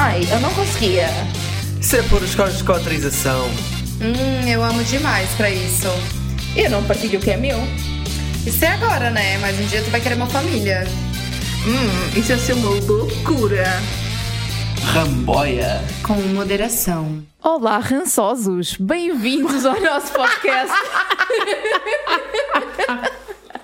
Ai, eu não conseguia. Isso é por escolas de cotrização. Hum, eu amo demais pra isso. Eu não partilho o que é meu. Isso é agora, né? Mas um dia tu vai querer uma família. Hum, isso ia ser uma loucura. Ramboia. Com moderação. Olá, rançosos. Bem-vindos ao nosso podcast.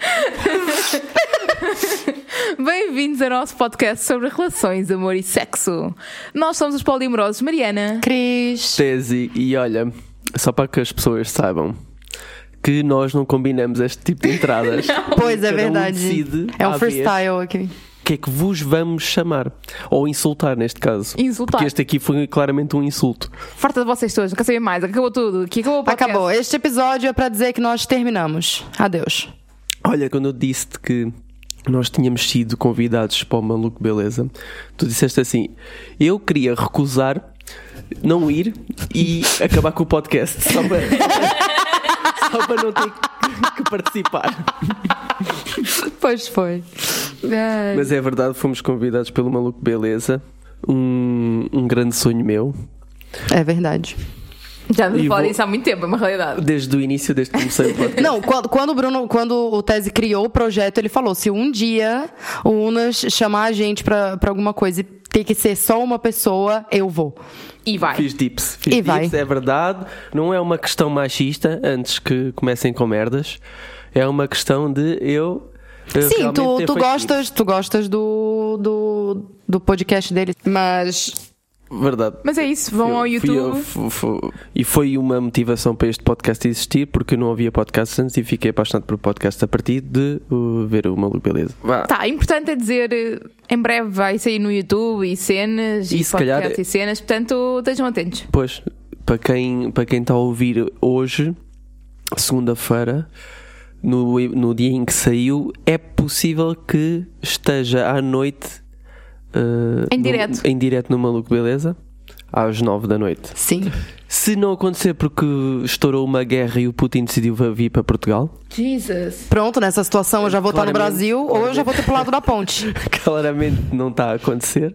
Bem-vindos ao nosso podcast sobre relações, amor e sexo. Nós somos os polimorosos Mariana. Cris. Tese. E olha, só para que as pessoas saibam que nós não combinamos este tipo de entradas. Pois é um verdade. é um à vez freestyle aqui. O que é que vos vamos chamar? Ou insultar, neste caso. Insultar. Porque este aqui foi claramente um insulto. Farta de vocês todos, não quero saber mais. Acabou tudo. Acabou o podcast. Acabou. Este episódio é pra dizer que nós terminamos. Adeus. Olha, quando eu disse-te que nós tínhamos sido convidados para o Maluco Beleza, tu disseste assim: eu queria recusar, não ir e acabar com o podcast, só para, só para não ter que participar. Pois foi. Ai. Mas é verdade, fomos convidados pelo Maluco Beleza, um, um grande sonho meu, É verdade. Já não falo vou- isso há muito tempo, é uma realidade. desde o início, desde que comecei o podcast. Não, quando, quando o Bruno, quando o Tese criou o projeto, ele falou: se um dia o Unas chamar a gente pra, pra alguma coisa e ter que ser só uma pessoa, eu vou. E vai. Fiz dips, fiz E vai. dips, é verdade. Não é uma questão machista, antes que comecem com merdas. É uma questão de eu. Sim, tu, ter tu gostas, tu gostas do, do, do podcast dele, mas. Verdade. Mas é isso, vão ao Fui- fui eu, YouTube. fu- fu- e foi uma motivação para este podcast existir, porque eu não havia podcast antes e fiquei apaixonado por podcast a partir de uh, ver o Maluco Beleza. Vá. Tá, importante é dizer, eh, em breve vai sair no YouTube e cenas E e, se calhar- podcasts e cenas, portanto estejam atentos. Pois, para quem, para quem está a ouvir hoje, segunda-feira, no, no dia em que saiu, é possível que esteja à noite uh, Em no- direto. em direto no Maluco Beleza, às nove da noite. sim. Se não acontecer porque estourou uma guerra e o Putin decidiu vir para Portugal, Jesus. Pronto, nessa situação eu já vou estar no Claramente. Brasil ou eu já vou ter pro lado da ponte. claramente não está a acontecer,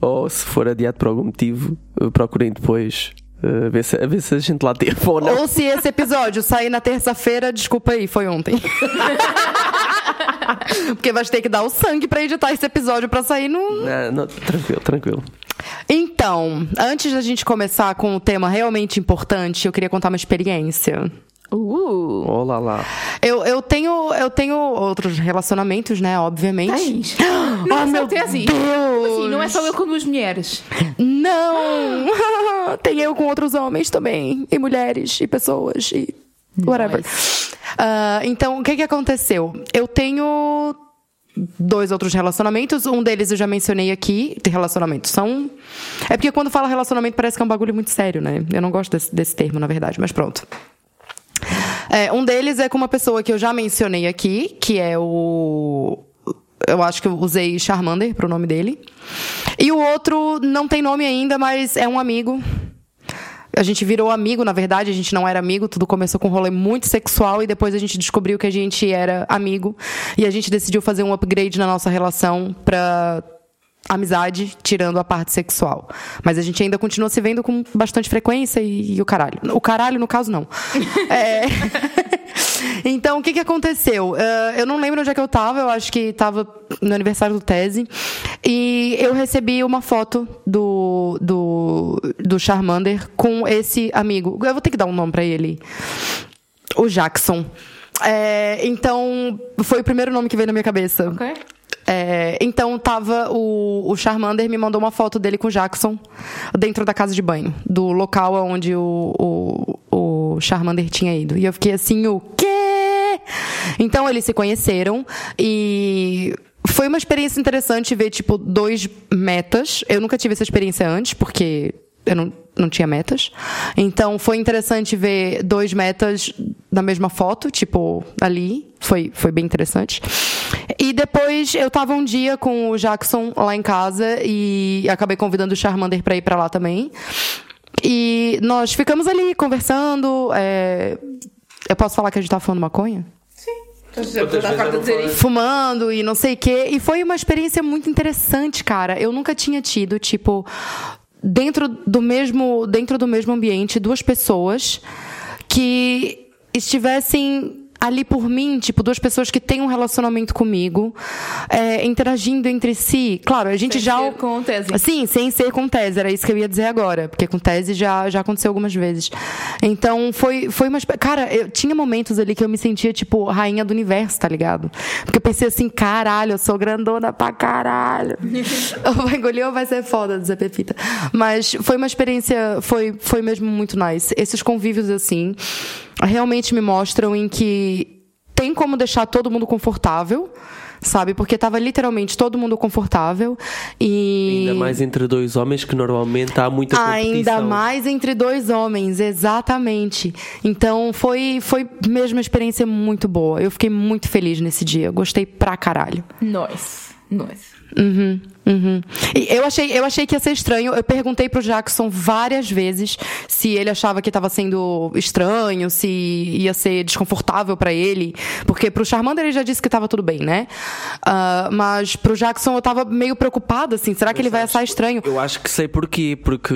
ou se for adiado por algum motivo, uh, procurem depois uh, ver, se, a ver se a gente lá teve ou não. Ou se esse episódio sair na terça-feira, desculpa aí, foi ontem. Porque vai ter que dar o sangue pra editar esse episódio pra sair no. Não, não, tranquilo, tranquilo. Então, antes da gente começar com o tema realmente importante, eu queria contar uma experiência. Uh. Olá lá. Eu, eu tenho eu tenho outros relacionamentos, né? Obviamente. Tens. Oh, Não, meu só tese. Deus! Assim, não é só eu com duas mulheres. Não! Tem eu com outros homens também, e mulheres, e pessoas, e whatever. Ah, então, o que que aconteceu? Eu tenho dois outros relacionamentos. Um deles eu já mencionei aqui. Relacionamentos são. É porque quando fala relacionamento parece que é um bagulho muito sério, né? Eu não gosto desse, desse termo, na verdade, mas pronto. É, um deles é com uma pessoa que eu já mencionei aqui, que é o. Eu acho que eu usei Charmander pro nome dele. E o outro não tem nome ainda, mas é um amigo. A gente virou amigo, na verdade, a gente não era amigo, tudo começou com um rolê muito sexual e depois a gente descobriu que a gente era amigo. E a gente decidiu fazer um upgrade na nossa relação pra amizade, tirando a parte sexual. Mas a gente ainda continua se vendo com bastante frequência e, e o caralho. O caralho, no caso, não. É... Então, o que, que aconteceu? Eh, eu não lembro onde é que eu tava, eu acho que tava no aniversário do Tese. E eu recebi uma foto do, do, do Charmander com esse amigo. Eu vou ter que dar um nome pra ele. O Jackson. É, então, foi o primeiro nome que veio na minha cabeça. Ok. É, então tava o, o Charmander me mandou uma foto dele com o Jackson dentro da casa de banho, do local onde o, o, o Charmander tinha ido. E eu fiquei assim, o? Então eles se conheceram e foi uma experiência interessante ver, tipo, dois metas. Eu nunca tive essa experiência antes, porque eu não, não tinha metas. Então foi interessante ver dois metas na mesma foto, tipo, ali. Foi, foi bem interessante. E depois eu tava um dia com o Jackson lá em casa e acabei convidando o Charmander pra ir pra lá também. E nós ficamos ali conversando. é, Eu posso falar que a gente tava falando maconha? Fumando e não sei o quê. E foi uma experiência muito interessante, cara. Eu nunca tinha tido, tipo, dentro do mesmo, dentro do mesmo ambiente, duas pessoas que estivessem ali por mim, tipo, duas pessoas que têm um relacionamento comigo, é, interagindo entre si. Claro, a gente Sem já. ser com tese. Sim, sem ser com tese, era isso que eu ia dizer agora, porque com tese já, já aconteceu algumas vezes. Então, foi, foi uma. Cara, eu tinha momentos ali que eu me sentia, tipo, rainha do universo, tá ligado? Porque eu pensei assim, caralho, eu sou grandona pra caralho. ou vai engolir ou vai ser foda, dizer Pepita. Mas foi uma experiência, foi, foi mesmo muito nice. Esses convívios, assim, realmente me mostram em que tem como deixar todo mundo confortável, sabe? Porque tava literalmente todo mundo confortável e Ainda mais entre dois homens que normalmente há muita competição. Ainda mais entre dois homens, exatamente. Então foi foi mesmo uma experiência muito boa. Eu fiquei muito feliz nesse dia. Gostei pra caralho. Nós. Nós. Uhum, uhum. E eu achei, eu achei que ia ser estranho. Eu perguntei pro Jackson várias vezes se ele achava que estava sendo estranho, se ia ser desconfortável pra ele. Porque pro Charmander ele já disse que tava tudo bem, né? Ah, mas pro Jackson eu tava meio preocupada, assim. Será que ele vai achar estranho? Eu acho que sei porquê, porque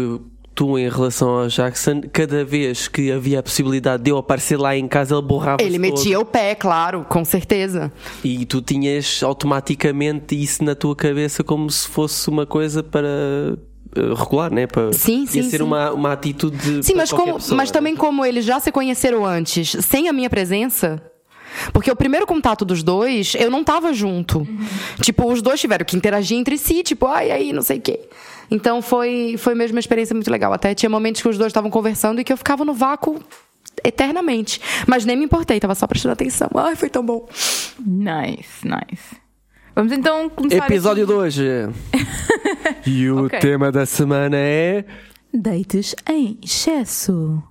tu, em relação ao Jackson, cada vez que havia a possibilidade de eu aparecer lá em casa, ele borrava Ele metia o pé, claro, com certeza. E tu tinhas automaticamente isso na tua cabeça como se fosse uma coisa para eh, regular, né? Para, Sim, ia sim, ser sim. Uma, uma atitude. Sim, mas, como, pessoa, mas né? também como eles já se conheceram antes, sem a minha presença. Porque o primeiro contato dos dois, eu não tava junto. Tipo, os dois tiveram que interagir entre si, tipo, ai, aí, não sei o quê. Então foi, foi mesmo uma experiência muito legal. Até tinha momentos que os dois estavam conversando e que eu ficava no vácuo eternamente. Mas nem me importei, tava só prestando atenção. Ai, foi tão bom. Nice, nice. Vamos então começar. Episódio aqui. 2. e o Ok. tema da semana é. Dates em excesso.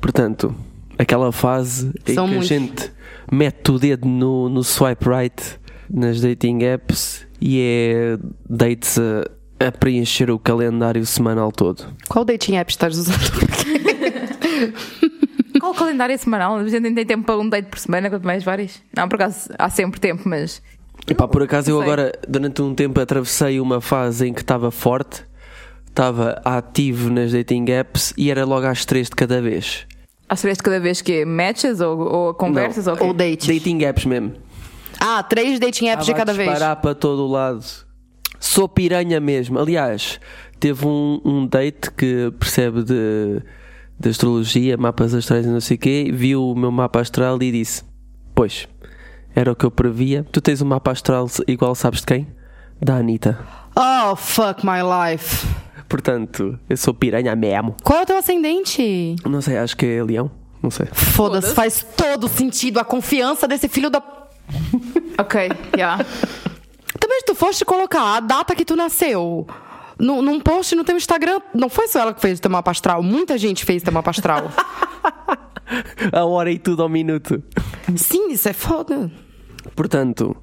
Portanto, aquela fase em São que muitos. a gente mete o dedo no, no swipe right nas dating apps e é dates a, a preencher o calendário semanal todo. Qual dating app estás usando? Qual o calendário semanal? A gente nem tem tempo para um date por semana, quanto mais vários. Não, por acaso há sempre tempo, mas. Epá, por acaso eu agora, durante um tempo, atravessei uma fase em que estava forte, estava ativo nas dating apps e era logo às três de cada vez. Às vezes cada vez que é matches ou, ou conversas Não. ou? Ou dates? Dating apps mesmo. Ah, três dating apps de Estava cada vez. disparar para todo o lado. Sou piranha mesmo. Aliás, teve um, um date que percebe de, de astrologia, mapas astrais e não sei o quê, viu o meu mapa astral e disse: Pois, era o que eu previa. Tu tens um mapa astral igual, sabes de quem? Da Anitta. Oh, fuck my life. Portanto, eu sou piranha mesmo. Qual é o teu ascendente? Não sei, acho que é leão. Não sei. Foda-se, Foda-se. faz todo sentido a confiança desse filho da. Ok, já. Também se tu foste colocar a data que tu nasceu num, num post no teu Instagram, não foi só ela que fez o teu mapa astral, muita gente fez o teu mapa astral. A hora e tudo ao minuto. Sim, isso é foda. Portanto,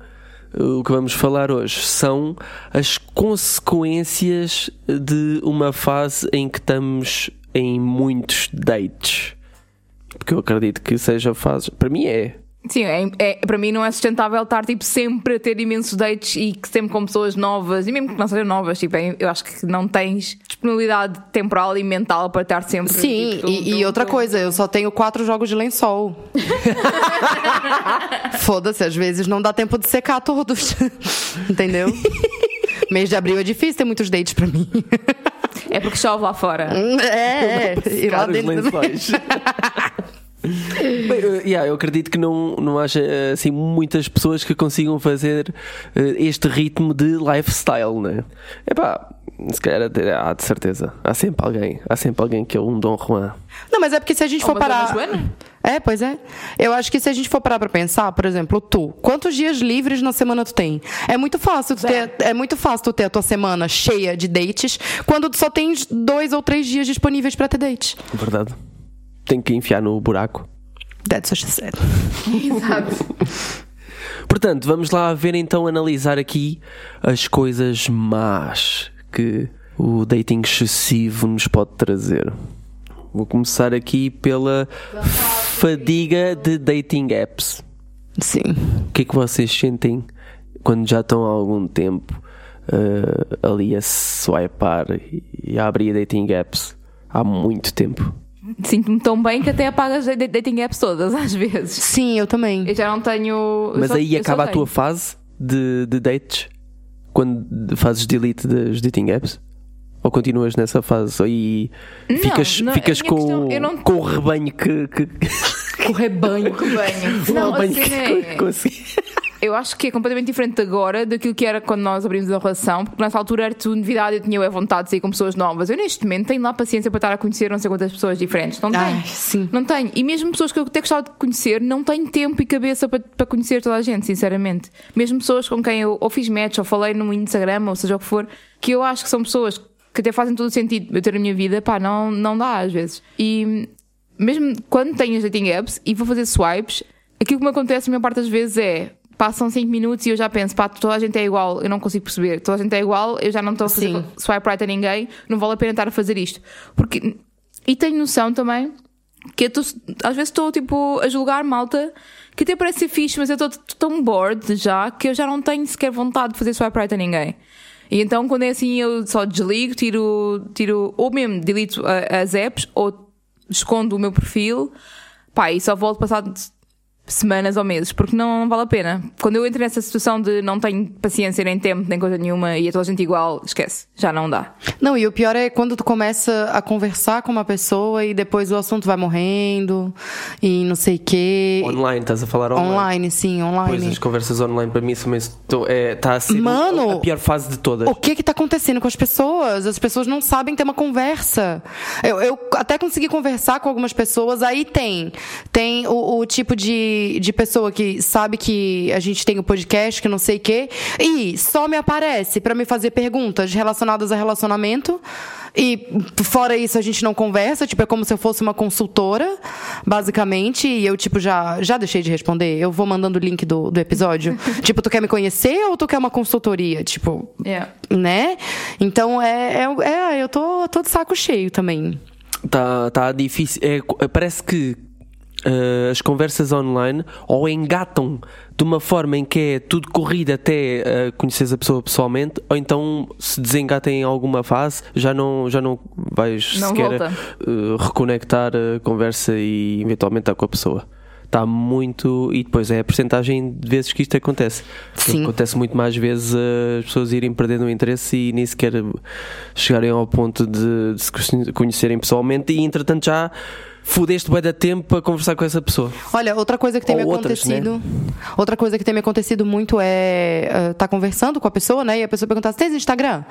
o que vamos falar hoje são as consequências de uma fase em que estamos em muitos dates. Porque eu acredito que seja fase. Para mim é. Sim, é, é- para mim não é sustentável estar tipo, sempre a ter imensos dates e que sempre com pessoas novas, e mesmo que não sejam novas, tipo, é- eu acho que não tens disponibilidade temporal e mental para estar sempre. Sim, tipo, e, e outra coisa, eu só tenho quatro jogos de lençol. Foda-se, às vezes não dá tempo de secar todos. Entendeu? Mês de abril é difícil ter muitos dates pra mim. É porque chove lá fora. É, é. E lá dentro. Bem, eh, yeah, eu acredito que não, não haja eh, assim, muitas pessoas que consigam fazer eh, este ritmo de lifestyle, né? Epá, se calhar há de certeza. Há sempre alguém. Há sempre alguém que é um Dom Juan. Não, mas é porque se a gente Ou for parar. Joana? É, pois é. Eu acho que se a gente for parar pra pensar, por exemplo, tu, quantos dias livres na semana tu tem? É muito fácil tu ter, é muito fácil tu ter a tua semana cheia de dates quando tu só tens dois ou três dias disponíveis pra ter dates. Verdade. Tem que enfiar no buraco. That's what she said. Exato. Portanto, vamos lá ver então analisar aqui as coisas más que o dating excessivo nos pode trazer. Vou começar aqui pela fadiga de dating apps. Sim. O que é que vocês sentem quando já estão há algum tempo eh, ali a swipar e a abrir dating apps há muito tempo? Sinto-me tão bem que até apago as da- dating apps todas, às vezes. Sim, eu também. Eu já não tenho. Mas só- aí acaba a tua fase de, de dates quando fazes delete das dating apps? Ou continuas nessa fase e Não, ficas, não, a ficas com, questão- não- com o rebanho que. que O rebanho. Rebanho. Não, o rebanho cena que é- consegui- Eu acho que é completamente diferente agora daquilo que era quando nós abrimos a relação, porque nessa altura era tudo novidade, eu tinha a vontade de sair com pessoas novas. Eu neste momento tenho lá paciência para estar a conhecer não sei quantas pessoas diferentes. Não tenho. Ai, sim. Não tenho. E mesmo pessoas que eu até gostava de conhecer, não tenho tempo e cabeça para, para conhecer toda a gente, sinceramente. Mesmo pessoas com quem eu ou fiz match ou falei no Instagram, ou seja o que for, que eu acho que são pessoas que até fazem todo o sentido eu ter na minha vida, pá, não, não dá às vezes. E mesmo quando tenho as dating apps e vou fazer swipes, aquilo que me acontece a maior parte das vezes é. Passam 5 minutos e eu já penso, pá, toda a gente é igual, eu não consigo perceber. Toda a gente é igual, eu já não estou a fazer Sim. swipe right a ninguém, não vale a pena estar a fazer isto. Porque, e tenho noção também que eu tô, às vezes estou tipo a julgar malta que até parece ser fixe, mas eu estou tão bored já que eu já não tenho sequer vontade de fazer swipe right a ninguém. E então quando é assim eu só desligo, tiro, tiro ou mesmo delito a- as apps ou escondo o meu perfil, pá, e só volto passado semanas ou meses, porque não, não vale a pena. Quando eu entro nessa situação de não tenho paciência nem tempo, nem coisa nenhuma e é toda a gente igual, esquece, já não dá. Não, e o pior é quando tu começa a conversar com uma pessoa e depois o assunto vai morrendo e não sei o quê. Online, estás a falar online. Online, sim, Pois online. as conversas online para mim estou- é, está a ser Mano, a pior fase de todas. O que que tá acontecendo com as pessoas? As pessoas não sabem ter uma conversa. Eu, eu até consegui conversar com algumas pessoas, aí tem. Tem o, o tipo de, de pessoa que sabe que a gente tem o podcast, que não sei o quê, e só me aparece pra me fazer perguntas relacionadas a relacionamento. E fora isso, a gente não conversa, tipo, é como se eu fosse uma consultora, basicamente, e eu, tipo, já, já deixei de responder. Eu vou mandando o link do, do episódio. tipo, tu quer me conhecer ou tu quer uma consultoria? Tipo, Yeah. né? Então é, é, é, eu tô, tô de saco cheio também. Está tá difícil. É, co- parece que eh, as conversas online ou engatam de uma forma em que é tudo corrido até eh, conheceres a pessoa pessoalmente, ou então se desengata em alguma fase, já não, já não vais Não sequer eh, reconectar a conversa e eventualmente estar com a pessoa. Está muito. E depois é a porcentagem de vezes que isto acontece. Sim. Acontece muito mais vezes as pessoas irem perdendo o interesse e nem sequer chegarem ao ponto de, de se conhe- conhecerem pessoalmente e entretanto já fudeste bem da tempo a conversar com essa pessoa. Olha, outra coisa que tem Ou me outras, né? acontecido. Outra coisa que tem me acontecido muito é estar conversando com a pessoa, né? E a pessoa perguntar: Você tem Instagram?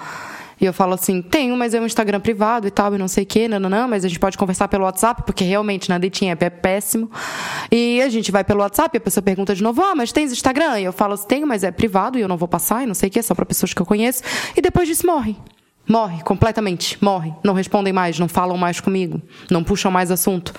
E eu falo assim, tenho, mas é um Instagram privado e tal, e não sei o não, não, mas a gente pode conversar pelo WhatsApp, porque realmente na dating app é péssimo. E a gente vai pelo WhatsApp e a pessoa pergunta de novo, ah, mas tens Instagram? E eu falo assim, tenho, mas é privado e eu não vou passar, e não sei o quê, é só para pessoas que eu conheço. E depois disso morre. Morre, completamente. Morre. Não respondem mais, não falam mais comigo, não puxam mais assunto.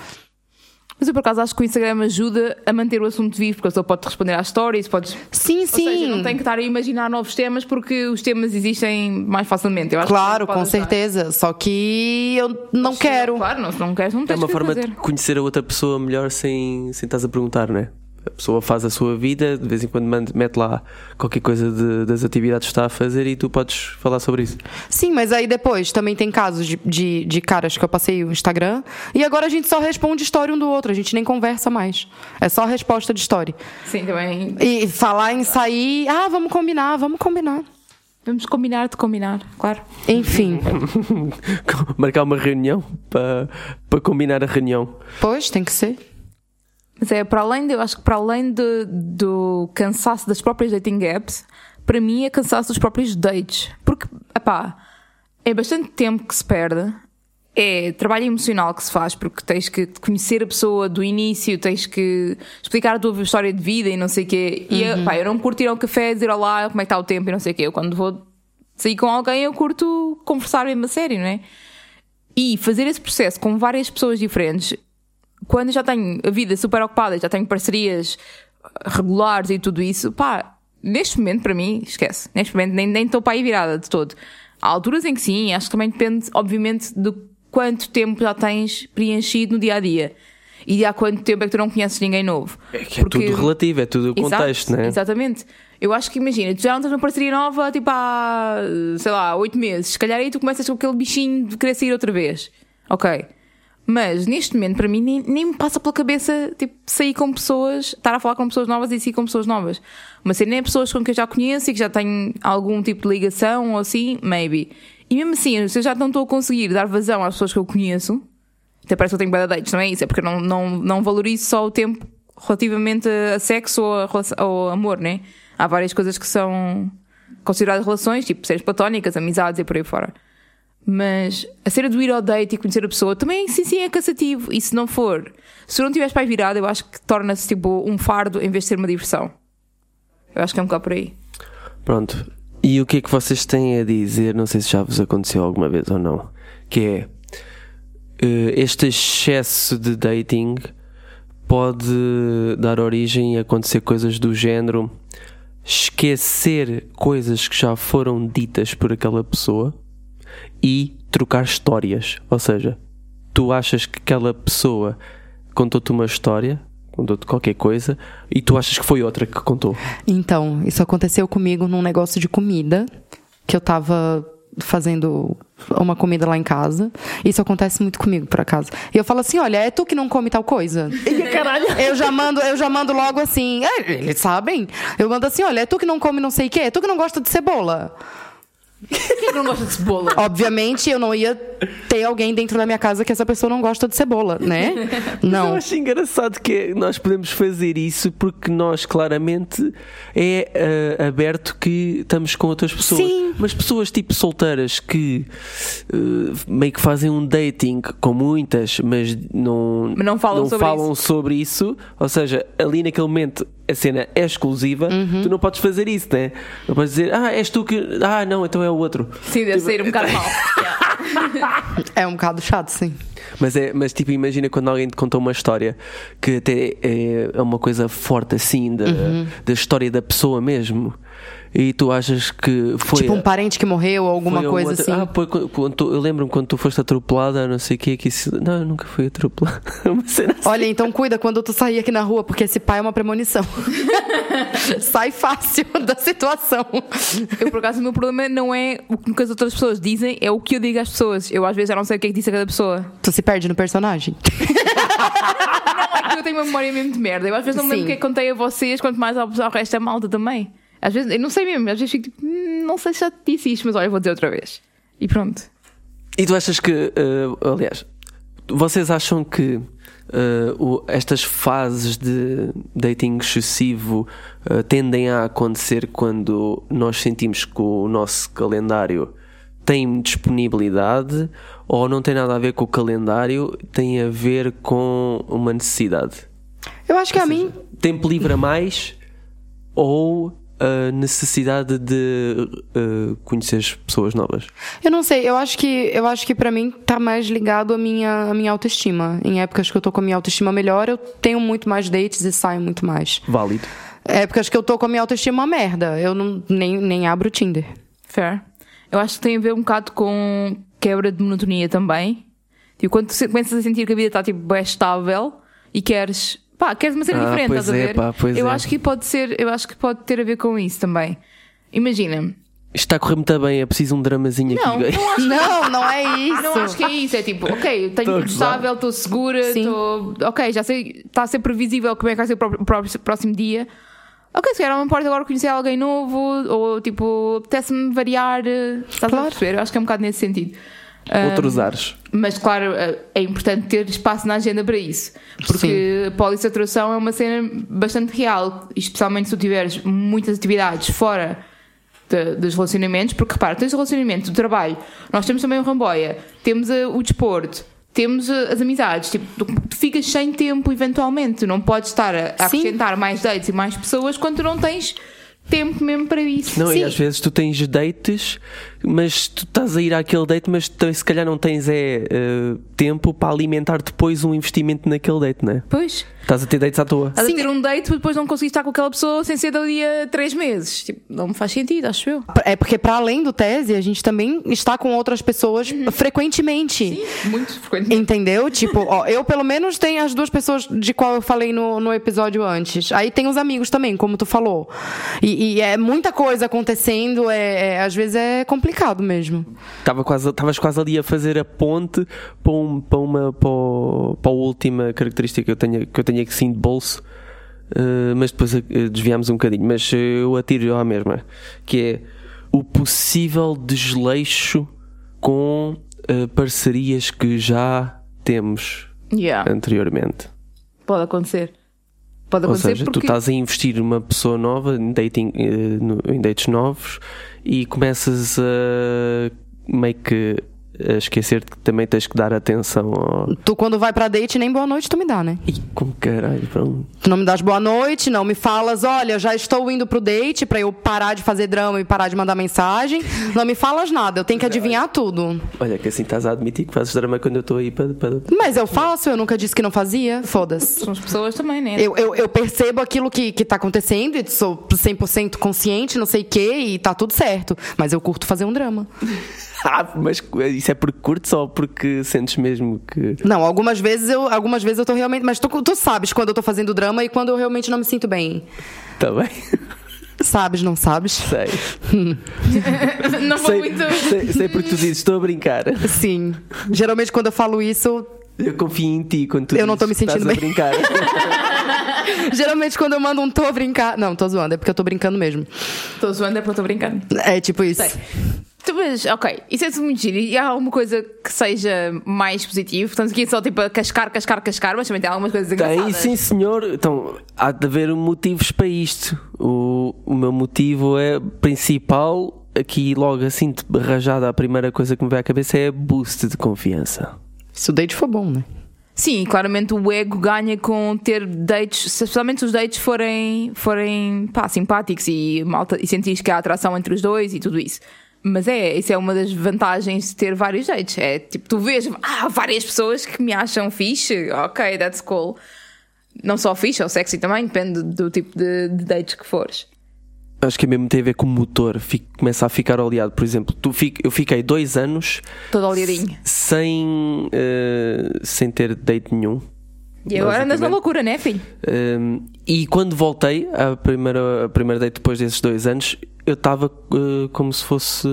Mas eu por acaso acho que o Instagram ajuda a manter o assunto vivo, porque a pessoa pode responder às stories, podes. Sim, Ou sim. seja, não tem que estar a imaginar novos temas porque os temas existem mais facilmente. Eu acho Claro, com ajudar. certeza. Só que eu não quero. Claro, não, se não queres, não É tens uma que forma fazer. de conhecer a outra pessoa melhor sem, sem estás a perguntar, não é? A pessoa faz a sua vida, de vez em quando manda- mete lá qualquer coisa de- das atividades que está a fazer e tu podes falar sobre isso. Sim, mas aí depois também tem casos de, de, de caras que eu passei o Instagram e agora a gente só responde história um do outro, a gente nem conversa mais. É só resposta de história. Sim, também. E falar em sair, ah, vamos combinar, vamos combinar. Vamos combinar de combinar, claro. Enfim, Marcar uma reunião para, para combinar a reunião. pois tem que ser. Mas é, para além de, eu acho que para além de- do cansaço das próprias dating apps, para mim é cansaço dos próprios dates. Porque, epá, é bastante tempo que se perde, é trabalho emocional que se faz, porque tens que conhecer a pessoa do início, tens que explicar a tua história de vida e não sei o quê. E, epá, eu não curto ir ao café, dizer olá, como é que está o tempo e não sei o quê. Eu quando vou sair com alguém, eu curto conversar mesmo a sério, não é? E fazer esse processo com várias pessoas diferentes quando já tenho a vida super ocupada, já tenho parcerias regulares e tudo isso, pá, neste momento para mim, esquece. Neste momento nem nem estou para aí virada de todo. Há alturas em que sim, acho que também depende, obviamente, de quanto tempo já tens preenchido no dia a dia. E há quanto tempo é que tu não conheces ninguém novo? É que é tudo relativo, é tudo o contexto, não é? Exatamente. Eu acho que imagina, tu já não tens uma parceria nova tipo há, sei lá, oito meses. Se calhar aí tu começas com aquele bichinho de querer sair outra vez. Ok. Mas neste momento, para mim, nem, nem me passa pela cabeça tipo, sair com pessoas, estar a falar com pessoas novas e sair com pessoas novas. Mas ser nem pessoas com quem eu já conheço e que já tenho algum tipo de ligação ou assim, maybe. E mesmo assim, se eu já não estou a conseguir dar vazão às pessoas que eu conheço, até parece que eu tenho bad dates, não é isso? É porque eu não, não, não valorizo só o tempo relativamente a sexo ou, a, ou amor, né? Há várias coisas que são consideradas relações, tipo seres platónicas, amizades e por aí fora. Mas a cena do ir ao date e conhecer a pessoa também, sim, sim, é cansativo. E se não for, se não tiveres pai virado, eu acho que torna-se tipo um fardo em vez de ser uma diversão. Eu acho que é um bocado por aí. Pronto. E o que é que vocês têm a dizer? Não sei se já vos aconteceu alguma vez ou não. Que é eh, este excesso de dating pode dar origem a acontecer coisas do género esquecer coisas que já foram ditas por aquela pessoa e trocar histórias. Ou seja, tu achas que aquela pessoa contou-te uma história, contou-te qualquer coisa, e tu achas que foi outra que contou. Então, isso aconteceu comigo num negócio de comida, que eu tava fazendo uma comida lá em casa. Isso acontece muito comigo, por acaso. E eu falo assim: olha, é tu que não come tal coisa. Eu já mando, eu já mando logo assim, "É, eles sabem. Eu mando assim: olha, é tu que não come não sei o quê, é tu que não gosta de cebola. Quem que não gosta de cebola? Obviamente, eu não ia ter alguém dentro da minha casa que essa pessoa não gosta de cebola, né? Eu Não. acho engraçado que nós podemos fazer isso porque nós claramente é ah, aberto que estamos com outras pessoas. Sim. Mas pessoas tipo solteiras que ah, meio que fazem um dating com muitas, mas não, Mas não falam sobre falam sobre isso. Ou seja, ali naquele momento a cena é exclusiva, Uhum. tu não podes fazer isso, né? Não podes dizer, ah, és tu que. Ah, não, então é o outro. Sim, deve sair um bocado mal. É um bocado chato, sim. Mas, é, mas tipo, imagina quando alguém te contou uma história que até é, é uma coisa forte assim da, Uhum. da história da pessoa mesmo. E tu achas que foi. tipo um parente que morreu ou alguma coisa outra- assim. Ah, foi quando, tu- eu lembro-me quando tu foste atropelada, não sei o que, que isso. Não, eu nunca fui atropelada. Assim. Olha, então cuida quando tu sair aqui na rua, porque esse pai é uma premonição. Sai fácil da situação. Eu, por acaso, o meu problema não é o que as outras pessoas dizem, é o que eu digo às pessoas. Eu, às vezes, já não sei o que é que disse a cada pessoa. Tu se perde no personagem. Não, é que eu tenho uma memória mesmo de merda. Eu, às vezes, não me lembro o que é que contei a vocês, quanto mais ao, ao resto da malta também. Às vezes, eu não sei mesmo. Às vezes fico tipo, "Hum, não sei se já te disse isto, mas olha, vou dizer outra vez. E pronto. E tu achas que, eh, aliás, vocês acham que eh, o- estas fases de dating excessivo eh, tendem a acontecer quando nós sentimos que o nosso calendário tem disponibilidade ou não tem nada a ver com o calendário, tem a ver com uma necessidade? Eu acho que a mim. Tempo livre a mais ou a necessidade de eh, conhecer pessoas novas? Eu não sei, eu acho que eu acho que para mim tá mais ligado à minha, à minha autoestima. Em épocas que eu tô com a minha autoestima melhor, eu tenho muito mais dates e saio muito mais. Válido. Épocas que eu tô com a minha autoestima uma merda, eu não, nem, nem abro o Tinder. Fair. Eu acho que tem a ver um bocado com quebra de monotonia também. Tipo, quando tu começas a sentir que a vida está tipo, bem estável e queres. Pá, queres uma cena Ah, diferente, pois estás a é, ver? pá, pois eu é. acho que pode ser, eu acho que pode ter a ver com isso também. Imagina, Isto está a correr muito bem, é preciso um dramazinho Não, aqui. não acho, Não, não é isso. não acho que é isso. É tipo, ok, eu tenho Tô a tudo estável, estou segura, estou. Ok, já sei, está a ser previsível como é que vai ser o pró- o pró- próximo dia. Ok, se calhar não me importa agora conhecer alguém novo, ou tipo, apetece-me variar. eh, Estás a Claro. perceber? Eu acho que é um bocado nesse sentido. Outros ares. Mas, claro, é é importante ter espaço na agenda para isso. Porque a polissaturação é uma cena bastante real. Especialmente se tu tiveres muitas atividades fora de- dos relacionamentos. Porque, repara, tens o relacionamento, o trabalho. Nós temos também o ramboia. Temos eh, o desporto. Temos eh, as amizades. Tipo, tu, tu ficas sem tempo, eventualmente. Tu não podes estar a, a Sim. acrescentar mais dates e mais pessoas quando tu não tens tempo mesmo para isso. Não, Sim. e às vezes tu tens dates mas tu estás a ir àquele date, mas tu, se calhar não tens é, eh, tempo para alimentar depois um investimento naquele date, não é? Pois. Estás a ter dates à toa. Estás Sim. a ter um date, mas depois não conseguiste estar com aquela pessoa sem ser dali a três meses. Tipo, não me faz sentido, acho eu. É porque, para além do tese, a gente também está com outras pessoas frequentemente. Muito frequente. Entendeu? Tipo, ó, eu pelo menos tenho as duas pessoas de qual eu falei no, no episódio antes. Aí tem os amigos também, como tu falou. E, e é muita coisa acontecendo, é, é- às vezes é complicado mesmo. Estava quase, estavas quase ali a fazer a ponte para, um- para uma para, o- para a última característica que eu tenho, que eu tenho aqui sim de bolso, eh, mas depois eh, desviámos um bocadinho. Mas eh, eu atiro à mesma, que é o possível desleixo com eh, parcerias que já temos Yeah. anteriormente. Pode acontecer. Pode Ou acontecer seja, porque. tu estás a investir numa pessoa nova, em, dating, eh, no- em dates novos, e começas a meio que esquecer que também tens que dar atenção ao. Tu, quando vai pra date, nem boa noite tu me dá, né? Ih, com caralho, pronto. Tu não me das boa noite, não me falas, olha, eu já estou indo pro date pra eu parar de fazer drama e parar de mandar mensagem. Não me falas nada, eu tenho que adivinhar tudo. Olha, que assim estás a admitir que fazes drama quando eu estou aí para. para... Mas eu faço, eu nunca disse que não fazia. Foda-se. São as pessoas também, né? Eu, eu, eu percebo aquilo que, que tá acontecendo e sou 100% consciente, não sei o quê, e tá tudo certo. Mas eu curto fazer um drama. Ah, mas isso é porque curtes ou porque sentes mesmo que. Não, algumas vezes eu, algumas vezes eu tô realmente. Mas tu, tu sabes quando eu tô fazendo drama e quando eu realmente não me sinto bem. Está bem? Sabes, não sabes? Sei. não vou sei, muito. sei. sei porque tu dizes, estou a brincar. Sim. Geralmente quando eu falo isso, Eu confio em ti quando tu Eu não tô dizes me sentindo bem. a brincar. geralmente quando eu mando um tô a brincar. Não, tô zoando, é porque eu tô brincando mesmo. Estou zoando, é porque eu estou brincando. É tipo isso. Sei. Tu, mas, ok, isso é tudo muito giro. E há alguma coisa que seja mais positivo? Estamos aqui só tipo a cascar, cascar, cascar, mas também tem algumas coisas Tem, engraçadas. sim senhor. Então, há de haver motivos para isto. O, o meu motivo é principal, aqui logo assim, de rajada, a primeira coisa que me vem à cabeça é boost de confiança. Se o date for bom, né? Sim, claramente o ego ganha com ter dates, especialmente se os dates forem, forem pá, simpáticos e, malta, e sentires que há atração entre os dois e tudo isso. Mas é, isso é uma das vantagens de ter vários dates. É tipo, tu vês, ah, várias pessoas que me acham fixe, ok, that's cool. Não só fixe, ou sexy também, depende do tipo de, de dates que fores. Acho que é mesmo tem a ver com o motor, fico, começa a ficar oleado. Por exemplo, tu fico, eu fiquei dois anos Todo oleadinho. sem, eh, sem ter date nenhum. E agora andas na loucura, né, filho? Um, e quando voltei à primeira, à primeira date depois desses dois anos, eu estava uh, como se fosse.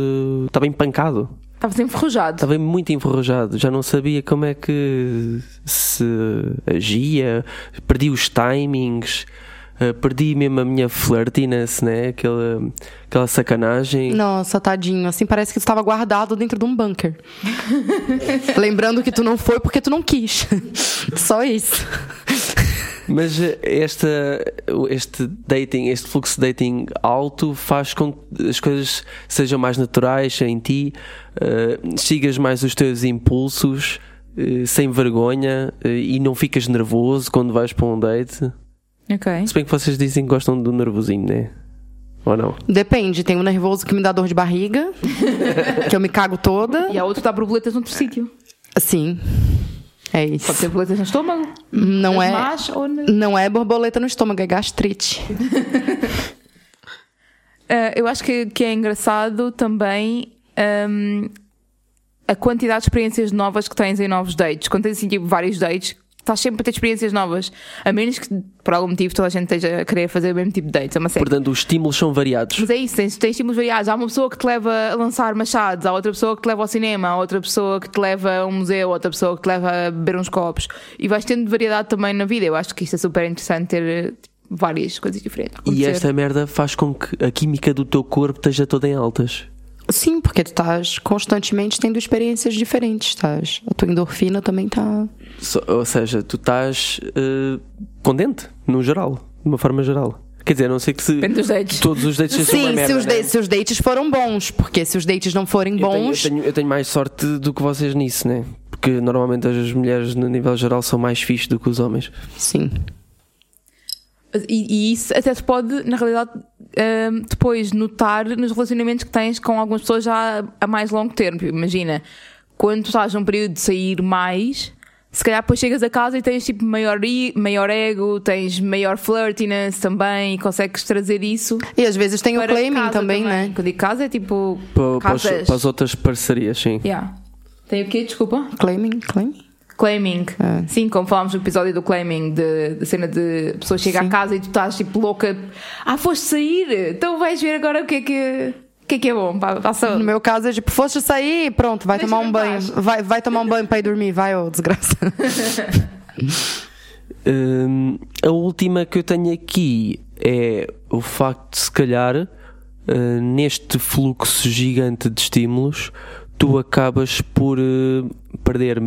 Estava empancado. Estavas enferrujado. Estava muito enferrujado. Já não sabia como é que se agia. Perdi os timings. uh, perdi mesmo a minha flirtiness, né? Aquela, aquela sacanagem. Nossa, tadinho. Assim parece que tu estava guardado dentro de um bunker. Lembrando que tu não foi porque tu não quis. Só isso. Mas eh, esta, este dating, este fluxo de dating alto faz com que as coisas sejam mais naturais em ti, eh, sigas mais os teus impulsos, eh, sem vergonha eh, e não ficas nervoso quando vais para um date. Ok. Se bem que vocês dizem que gostam do nervosinho, né? Ou não? Depende, tem um nervoso que me dá dor de barriga, que eu me cago toda. E há outro que dá borboletas noutro sítio. Sim. É isso. Pode ter borboletas no estômago. Não é, na- não é borboleta no estômago, é gastrite. Ah, eu acho que, que é engraçado também ahm, a quantidade de experiências novas que tens em novos dates. Quando tens assim, tipo, vários dates, estás sempre a ter experiências novas. A menos que, por algum motivo, toda a gente esteja a querer fazer o mesmo tipo de dates. É uma série. Portanto, os estímulos são variados. Mas é isso, tens, tens estímulos variados. Há uma pessoa que te leva a lançar machados, há outra pessoa que te leva ao cinema, há outra pessoa que te leva a um museu, outra pessoa que te leva a beber uns copos. E vais tendo variedade também na vida. Eu acho que isto é super interessante ter tipo, várias coisas diferentes. E esta merda faz com que a química do teu corpo esteja toda em altas. Sim, porque tu estás constantemente tendo experiências diferentes, estás? A tua endorfina também tá. So- ou seja, tu estás eh, contente, no geral, de uma forma geral. Quer dizer, a não sei que se Depende dos dates. todos os dates Sim, merda, se, os né? dates, se os dates foram bons, porque se os dates não forem Eu tenho, eu, bons. tenho, eu tenho mais sorte do que vocês nisso, né? Porque normalmente as mulheres, no nível geral, são mais fixes do que os homens. Sim. E, e isso até se pode, na realidade, hum, depois notar nos relacionamentos que tens com algumas pessoas já a mais longo termo. Imagina, quando tu estás num período de sair mais, se calhar depois chegas a casa e tens tipo maior, maior ego, tens maior flirtiness também e consegues trazer isso. E às vezes tem o claiming casa também, né? Quando digo casa é tipo. Para, casas. para as outras parcerias, sim. Yeah. Tem o quê? Desculpa? Claiming, claiming. Claiming. É. Sim, como falámos no episódio do claiming, de, da cena de a pessoa chega Sim. a casa e tu estás tipo louca. Ah, foste sair? Então vais ver agora o que é que, o que, é, que é bom para para a No meu caso é tipo, foste sair, pronto, vai Deixa tomar um banho. Vai, vai tomar um banho pra ir dormir, vai, ô desgraça. Hum, a última que eu tenho aqui é o facto de, se calhar, uh, neste fluxo gigante de estímulos, tu acabas por uh, perder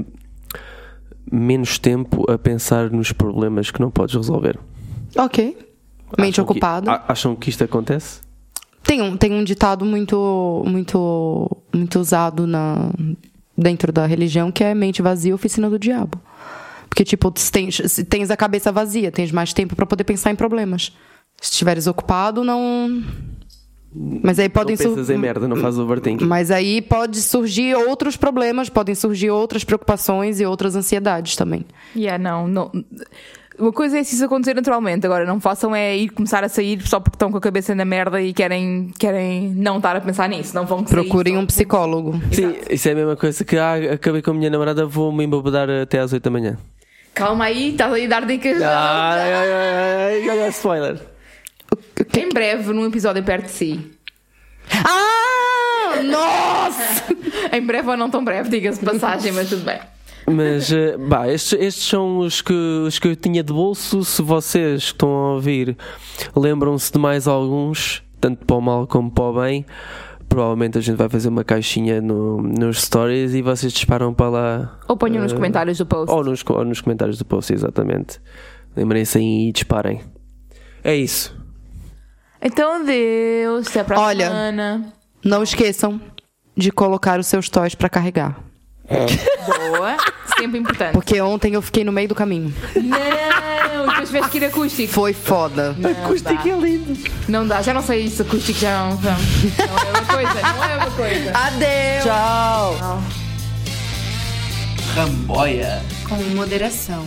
menos tempo a pensar nos problemas que não podes resolver. ok. Mente Acham que- ocupada. a- acham que isto acontece? Tem um, tem um ditado muito, muito, muito usado na, dentro da religião que é mente vazia, oficina do diabo. Porque, tipo, se tens, se tens a cabeça vazia, tens mais tempo pra poder pensar em problemas. Se estiveres ocupado, não. Mas aí podem não pensas sur- em merda, não fazes overthinking. Mas aí pode surgir outros problemas, podem surgir outras preocupações e outras ansiedades também. Yeah, não, não. Uma coisa é se isso acontecer naturalmente, agora não façam é ir começar a sair só porque estão com a cabeça na merda e querem, querem não estar a pensar nisso, não vão sair Procurem só- um psicólogo. Sim, isso é a mesma coisa que ah, acabei com a minha namorada, vou-me embobedar até às 8 da manhã. Calma aí, estás aí a dar dicas. Ai, ai, ai, ai, ai, spoiler. Em breve, num episódio perto de si. Ah! Nossa! Em breve ou não tão breve, diga-se de passagem, mas tudo bem. Mas, eh, bah, estes, estes são os que, os que eu tinha de bolso. Se vocês que estão a ouvir lembram-se de mais alguns, tanto para o mal como para o bem, provavelmente a gente vai fazer uma caixinha no, nos stories e vocês disparam para lá. Ou ponham nos eh, comentários do post. Ou nos, ou nos comentários do post, exatamente. Lembrem-se aí e disparem. É isso. Então, adeus. Até para a Olha. semana. Não esqueçam de colocar os seus toys pra carregar. Boa. Sempre importante. Porque ontem eu fiquei no meio do caminho. Não, depois tiveste que ir acústico. Foi foda. Acústico é lindo. Não dá, já não sei isso, acústico já não. Não é uma coisa, não é uma coisa. Adeus! Tchau! Ramboia. Com moderação.